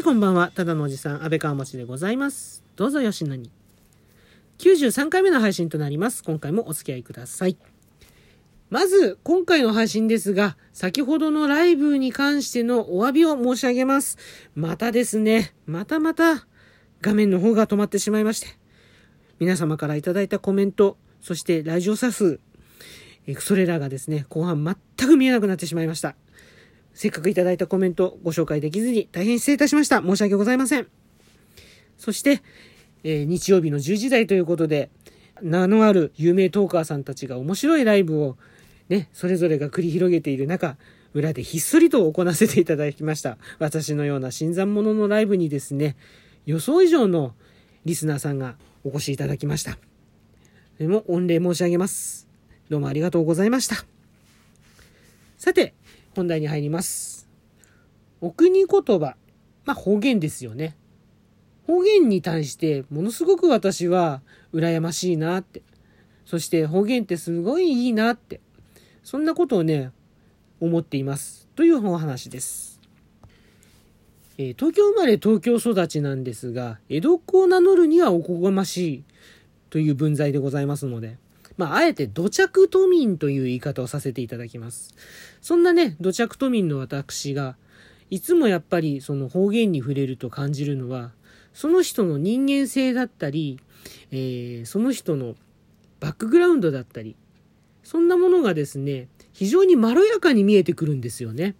はい、こんばんは。ただのおじさん、安倍川町でございます。どうぞよしなに。93回目の配信となります。今回もお付き合いください。まず、今回の配信ですが、先ほどのライブに関してのお詫びを申し上げます。またですね、またまた画面の方が止まってしまいまして、皆様からいただいたコメント、そして来場者数、えそれらがですね、後半全く見えなくなってしまいました。せっかくいただいたコメントご紹介できずに大変失礼いたしました。申し訳ございません。そして、えー日曜日の10時台ということで、名のある有名トーカーさんたちが面白いライブをね、それぞれが繰り広げている中、裏でひっそりと行わせていただきました。私のような新参者のライブにですね、予想以上のリスナーさんがお越しいただきました。でも御礼申し上げます。どうもありがとうございました。さて、本題に入ります。お国言葉。まあ方言ですよね。方言に対してものすごく私は羨ましいなって。そして方言ってすごいいいなって。そんなことをね、思っています。というお話です。えー東京生まれ東京育ちなんですが、江戸っ子を名乗るにはおこがましいという文在でございますので、まあ、あえて土着都民という言い方をさせていただきます。そんなね、土着都民の私が、いつもやっぱりその方言に触れると感じるのは、その人の人間性だったり、えーその人のバックグラウンドだったり、そんなものがですね、非常にまろやかに見えてくるんですよね。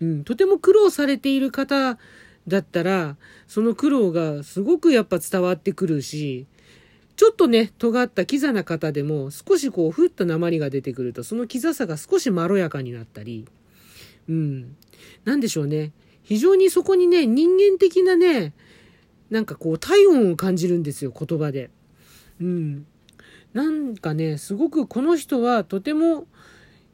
うん、とても苦労されている方だったら、その苦労がすごくやっぱ伝わってくるし、ちょっとね、尖ったキザな方でも少しこう、ふっと鉛が出てくると、そのキザさが少しまろやかになったり、うん、なんでしょうね。非常にそこにね、人間的なね、なんかこう、体温を感じるんですよ、言葉で。うん。なんかね、すごくこの人はとても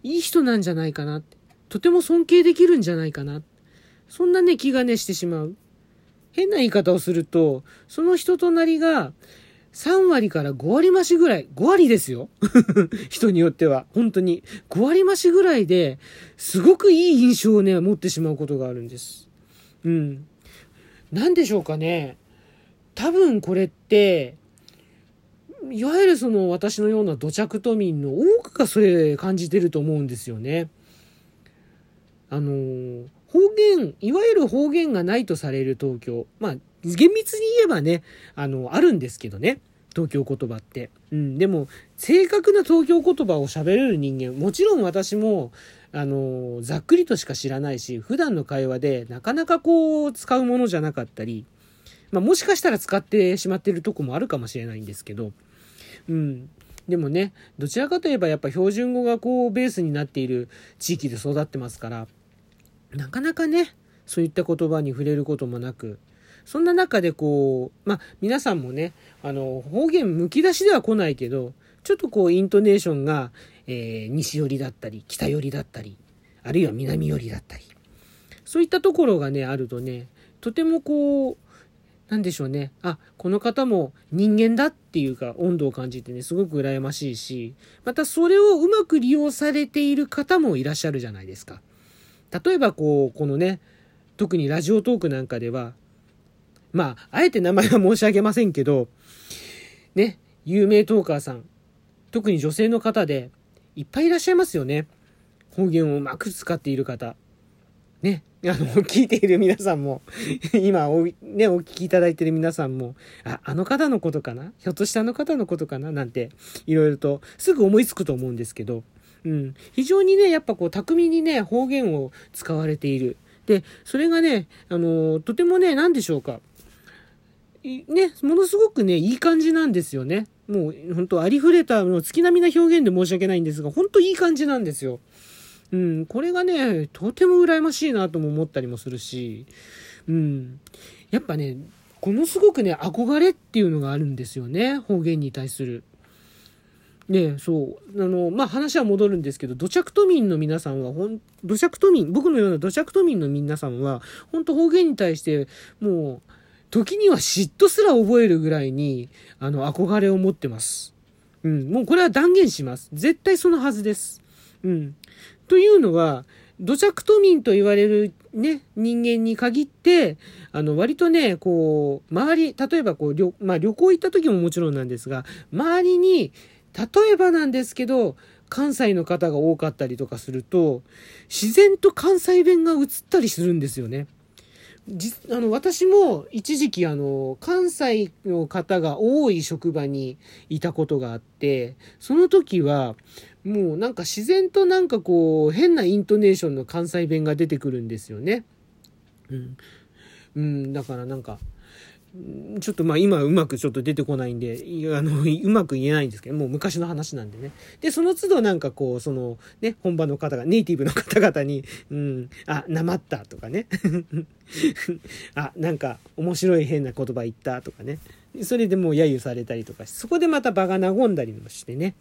いい人なんじゃないかな。とても尊敬できるんじゃないかな。そんなね、気がねしてしまう。変な言い方をすると、その人となりが3割から5割増しぐらい、5割ですよ。人によっては。本当に。5割増しぐらいで、すごくいい印象をね、持ってしまうことがあるんです。うん。なんでしょうかね。多分これって、いわゆるその私のような土着都民の多くがそれ感じてると思うんですよね。あの、方言、いわゆる方言がないとされる東京。まあ、厳密に言えばね、あの、あるんですけどね。東京言葉って。うん、でも、正確な東京言葉を喋れる人間、もちろん私も、あの、ざっくりとしか知らないし、普段の会話でなかなかこう、使うものじゃなかったり、まあ、もしかしたら使ってしまってるとこもあるかもしれないんですけど、うん。でもね、どちらかといえばやっぱ標準語がこうベースになっている地域で育ってますから、なかなかね、そういった言葉に触れることもなく、そんな中でこう、まあ皆さんもね、あの、方言むき出しでは来ないけど、ちょっとこうイントネーションが、えー西寄りだったり、北寄りだったり、あるいは南寄りだったり、そういったところがね、あるとね、とてもこう、なんでしょうね。あ、この方も人間だっていうか温度を感じてね、すごく羨ましいし、またそれをうまく利用されている方もいらっしゃるじゃないですか。例えばこう、このね、特にラジオトークなんかでは、まあ、あえて名前は申し上げませんけど、ね、有名トーカーさん、特に女性の方で、いっぱいいらっしゃいますよね。方言をうまく使っている方。ね、あの、聞いている皆さんも、今お、ね、お聞きいただいている皆さんも、あ、あの方のことかな？ひょっとしてあの方のことかな？なんて、いろいろと、すぐ思いつくと思うんですけど、うん。非常にね、やっぱこう、巧みにね、方言を使われている。で、それがね、あの、とてもね、何でしょうか？ね、ものすごくね、いい感じなんですよね。もう、本当ありふれた、もう月並みな表現で申し訳ないんですが、本当いい感じなんですよ。うん、これがね、とても羨ましいなとも思ったりもするし、うん、やっぱね、ものすごくね、憧れっていうのがあるんですよね、方言に対する。ねそう。あの、まあ、話は戻るんですけど、土着都民の皆さんは、ほん、土着都民、僕のような土着都民の皆さんは、本当方言に対して、もう、時には嫉妬すら覚えるぐらいに、あの、憧れを持ってます。うん、もうこれは断言します。絶対そのはずです。うん。というのは、土着都民と言われるね、人間に限って、あの、割とね、こう、周り、例えばこう、旅、まあ旅行行った時ももちろんなんですが、周りに、例えばなんですけど、関西の方が多かったりとかすると、自然と関西弁が移ったりするんですよね。あの、私も一時期あの、関西の方が多い職場にいたことがあって、その時は、もうなんか自然となんかこう、変なイントネーションの関西弁が出てくるんですよね。うん。うん、だからなんか、ちょっとまあ今うまくちょっと出てこないんで、あの、うまく言えないんですけど、もう昔の話なんでね。で、その都度なんかこう、そのね、本場の方が、ネイティブの方々に、うん、あ、なまったとかね。あ、なんか面白い変な言葉言ったとかね。それでもう揶揄されたりとかそこでまた場が和んだりもしてね。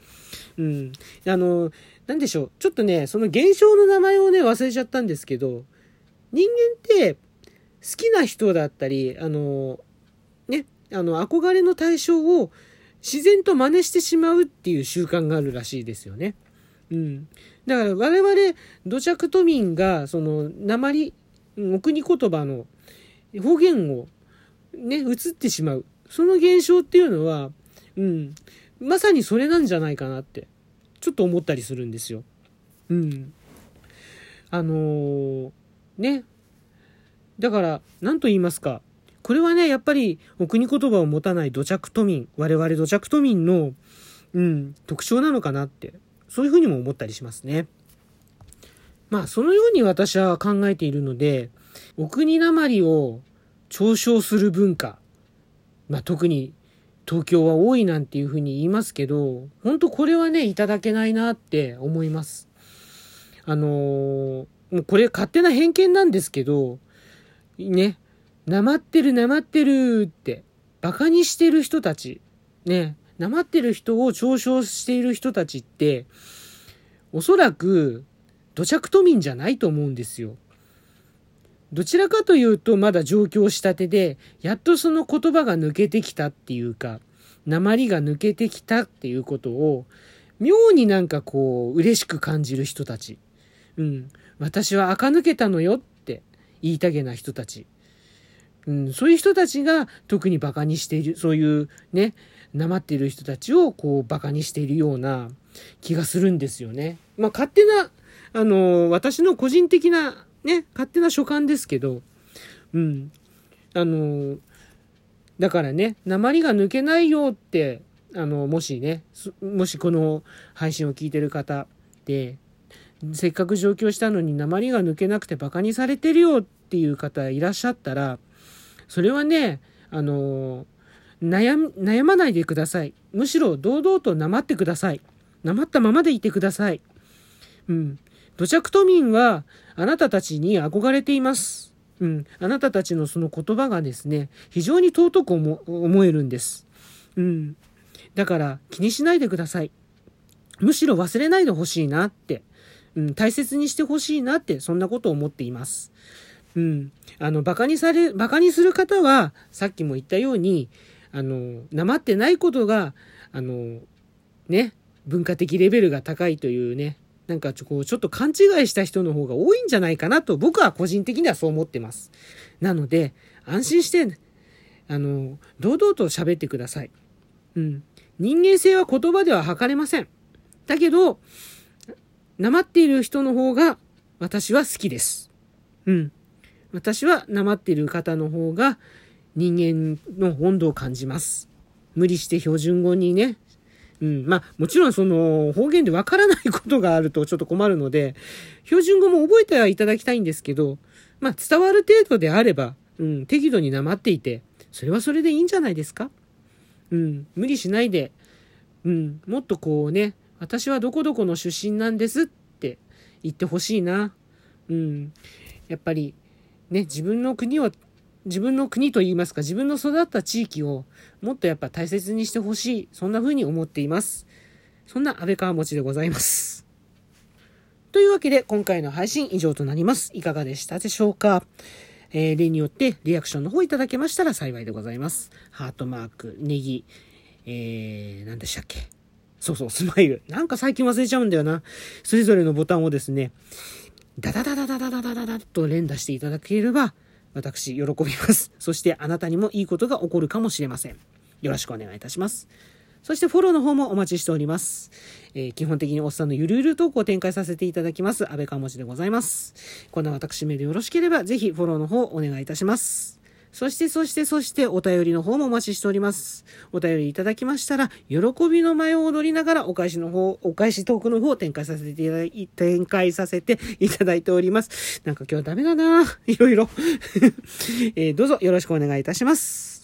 うん。あの、なんでしょう。ちょっとね、その現象の名前をね、忘れちゃったんですけど、人間って好きな人だったり、あの、あの、憧れの対象を自然と真似してしまうっていう習慣があるらしいですよね。うん。だから我々、土着都民が、その、鉛、お国言葉の方言をね、移ってしまう。その現象っていうのは、うん、まさにそれなんじゃないかなって、ちょっと思ったりするんですよ。うん。あのー、ね。だから、何と言いますか。これはね、やっぱり、お国言葉を持たない土着都民、我々土着都民の、うん、特徴なのかなって、そういうふうにも思ったりしますね。まあ、そのように私は考えているので、お国なまりを嘲笑する文化、まあ、特に東京は多いなんていうふうに言いますけど、本当これはね、いただけないなって思います。あのー、もうこれ勝手な偏見なんですけど、ね、なまってるなまってるって、馬鹿にしてる人たち、ね、なまってる人を嘲笑している人たちって、おそらく土着都民じゃないと思うんですよ。どちらかというとまだ上京したてで、やっとその言葉が抜けてきたっていうか、鉛が抜けてきたっていうことを、妙になんかこう、嬉しく感じる人たち。うん。私は垢抜けたのよって言いたげな人たち。うん、そういう人たちが特に馬鹿にしている、そういうね、なまっている人たちをこう馬鹿にしているような気がするんですよね。まあ勝手な、あの、私の個人的なね、勝手な所感ですけど、うん。あの、だからね、鉛が抜けないよって、あの、もしね、もしこの配信を聞いてる方で、せっかく上京したのに鉛が抜けなくてバカにされてるよっていう方いらっしゃったら、それはね、あの、悩悩まないでください。むしろ堂々となまってください。なまったままでいてください。うん。土着都民はあなたたちに憧れています。うん。あなたたちのその言葉がですね、非常に尊く思えるんです。うん。だから気にしないでください。むしろ忘れないでほしいなって、うん、大切にしてほしいなって、そんなことを思っています。うん。あの、馬鹿にされ、馬鹿にする方は、さっきも言ったように、あの、なまってないことが、あの、ね、文化的レベルが高いというね、なんかちょこうちょっと勘違いした人の方が多いんじゃないかなと僕は個人的にはそう思ってます。なので、安心して、あの、堂々と喋ってください。うん。人間性は言葉では測れません。だけど、なまっている人の方が私は好きです。うん。私はなまっている方の方が人間の温度を感じます。無理して標準語にね、うん。まあ、もちろんその方言でわからないことがあると ちょっと困るので、標準語も覚えてはいただきたいんですけど、まあ、伝わる程度であれば、うん、適度になまっていて、それはそれでいいんじゃないですか？うん、無理しないで、うん、もっとこうね、私はどこどこの出身なんですって言ってほしいな。うん、やっぱり、ね、自分の国を自分の国といいますか、自分の育った地域をもっとやっぱ大切にしてほしい。そんな風に思っています。そんな安倍川持ちでございます。というわけで、今回の配信以上となります。いかがでしたでしょうか？えー、例によってリアクションの方いただけましたら幸いでございます。ハートマーク、ネギ、えー、何でしたっけ？そうそう、スマイル。なんか最近忘れちゃうんだよな。それぞれのボタンをですね、ダダダダダダダダダダと連打していただければ、私、喜びます。そしてあなたにもいいことが起こるかもしれません。よろしくお願いいたします。そしてフォローの方もお待ちしております。えー、基本的におっさんのゆるゆるトークを展開させていただきます。安倍川文字でございます。こんな私めでよろしければ、ぜひフォローの方お願いいたします。そして、そして、そして、お便りの方もお待ちしております。お便りいただきましたら、喜びの舞を踊りながら、お返しの方、お返しトークの方を展開させていただい、展開させていただいております。なんか今日はダメだなぁいろいろ えー、どうぞよろしくお願いいたします。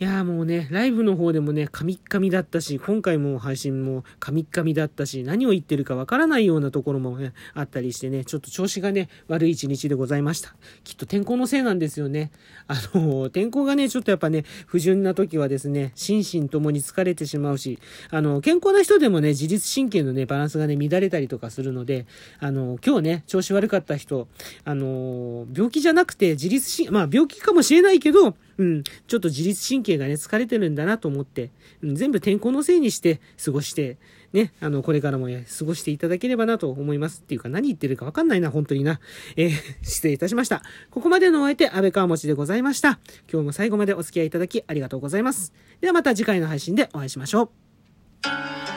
いやもうね、ライブの方でもね、カミッカミだったし、今回も配信もカミッカミだったし、何を言ってるかわからないようなところもね、あったりしてね、ちょっと調子がね、悪い一日でございました。きっと天候のせいなんですよね。あの、天候がね、ちょっとやっぱね、不純な時はですね、心身ともに疲れてしまうし、あの、健康な人でもね、自律神経のね、バランスがね、乱れたりとかするので、あの、今日ね、調子悪かった人、あの、病気じゃなくて自律神、まあ病気かもしれないけど、うん、ちょっと自律神経がね、疲れてるんだなと思って、うん、全部天候のせいにして過ごして、ね、あの、これからも過ごしていただければなと思います。っていうか何言ってるかわかんないな、本当にな。えー、失礼いたしました。ここまでのお相手、安倍川持でございました。今日も最後までお付き合いいただきありがとうございます。ではまた次回の配信でお会いしましょう。